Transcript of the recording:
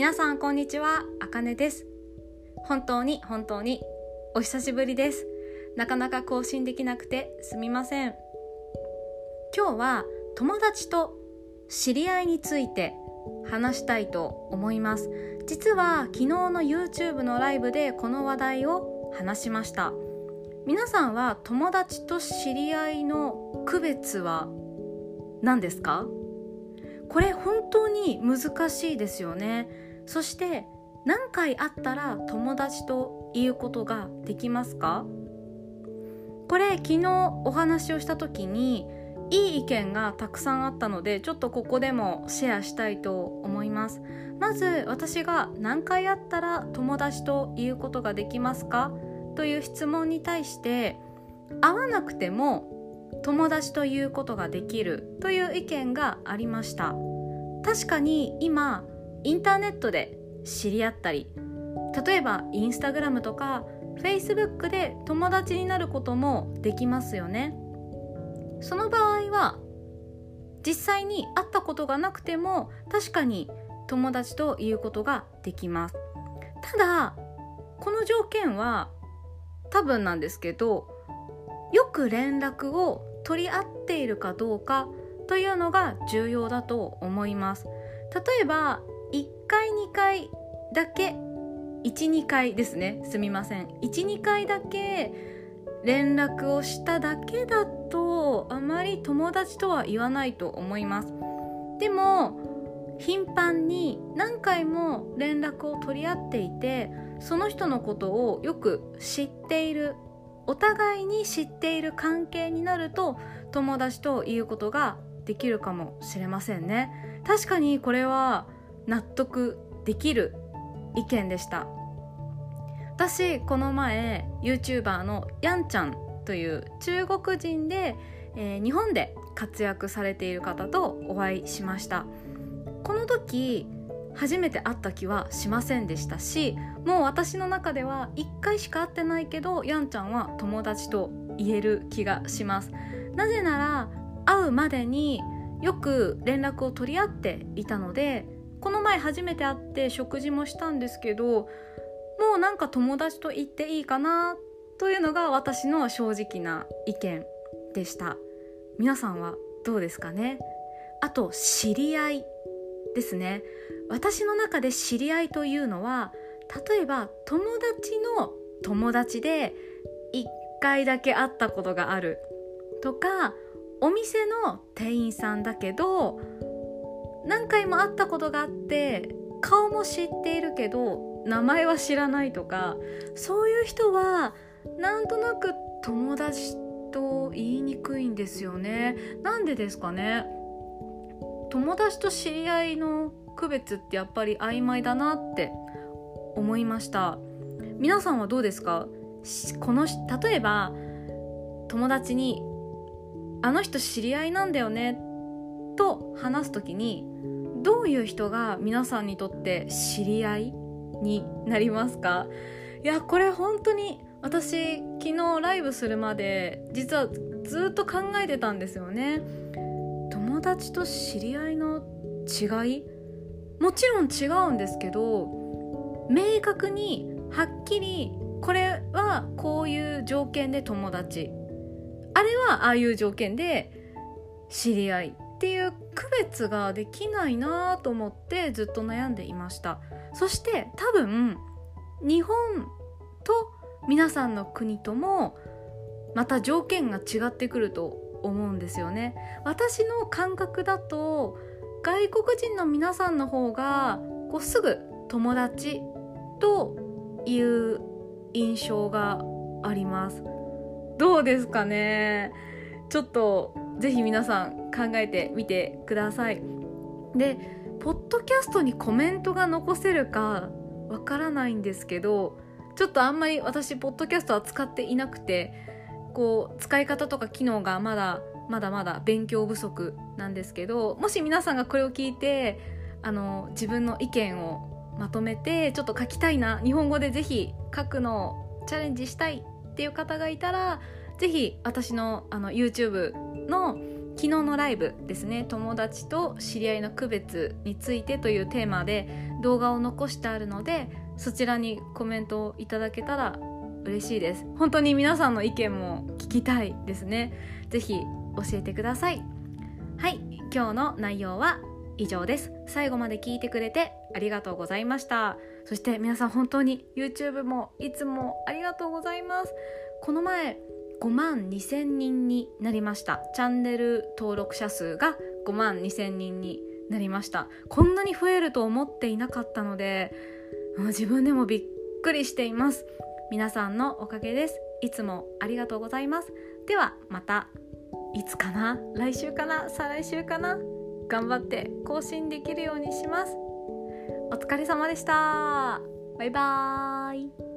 皆さんこんにちは、あかねです。本当に本当にお久しぶりです。なかなか更新できなくてすみません。今日は友達と知り合いについて話したいと思います実は昨日の YouTube のライブでこの話題を話しました皆さんは友達と知り合いの区別は何ですか？これ本当に難しいですよねそして何回会ったら友達と言うことができますか？これ昨日お話をした時にいい意見がたくさんあったのでちょっとここでもシェアしたいと思います。まず私が何回会ったら友達と言うことができますか？という質問に対して会わなくても友達と言うことができるという意見がありました。確かに今インターネットで知り合ったり例えばインスタグラムとかフェイスブックで友達になることもできますよね。その場合は実際に会ったことがなくても確かに友達ということができます。ただこの条件は多分なんですけどよく連絡を取り合っているかどうかというのが重要だと思います。例えば回2回だけ12回ですね。すみません。12回だけ連絡をしただけだとあまり友達とは言わないと思います。でも頻繁に何回も連絡を取り合っていてその人のことをよく知っているお互いに知っている関係になると友達ということができるかもしれませんね。確かにこれは納得できる意見でした。私この前 YouTuber のヤンちゃんという中国人で、えー、日本で活躍されている方とお会いしました。この時初めて会った気はしませんでしたしもう私の中では1回しか会ってないけどヤンちゃんは友達と言える気がします。なぜなら会うまでによく連絡を取り合っていたのでこの前初めて会って食事もしたんですけどもうなんか友達と言っていいかなというのが私の正直な意見でした。皆さんはどうですかね？あと知り合いですね。私の中で知り合いというのは例えば友達の友達で1回だけ会ったことがあるとかお店の店員さんだけど何回も会ったことがあって顔も知っているけど名前は知らないとかそういう人はなんとなく友達と言いにくいんですよね。なんでですかね。友達と知り合いの区別ってやっぱり曖昧だなって思いました。皆さんはどうですか？この例えば友達に「あの人知り合いなんだよね」と話す時にどういう人が皆さんにとって知り合いになりますか？いやこれ本当に私昨日ライブするまで実はずっと考えてたんですよね。友達と知り合いの違い？もちろん違うんですけど明確にはっきりこれはこういう条件で友達。あれはああいう条件で知り合い。っていう区別ができないなと思ってずっと悩んでいました。そして多分日本と皆さんの国ともまた条件が違ってくると思うんですよね。私の感覚だと外国人の皆さんの方がこうすぐ友達という印象があります。どうですかね？ちょっとぜひ皆さん考えてみてください。でポッドキャストにコメントが残せるかわからないんですけどちょっとあんまり私ポッドキャストは使っていなくてこう使い方とか機能がまだまだまだ勉強不足なんですけどもし皆さんがこれを聞いてあの自分の意見をまとめてちょっと書きたいな日本語でぜひ書くのをチャレンジしたいっていう方がいたらぜひ私のあの YouTube の昨日のライブですね。友達と知り合いの区別についてというテーマで動画を残してあるのでそちらにコメントをいただけたら嬉しいです。本当に皆さんの意見も聞きたいですね。ぜひ教えてください。はい今日の内容は以上です。最後まで聞いてくれてありがとうございました。そして皆さん本当に YouTube もいつもありがとうございます。この前5万2000人になりました。チャンネル登録者数が5万2000人になりました。こんなに増えると思っていなかったので自分でもびっくりしています。皆さんのおかげです。いつもありがとうございます。ではまたいつかな？来週かな？再来週かな？頑張って更新できるようにします。お疲れ様でした。バイバーイ。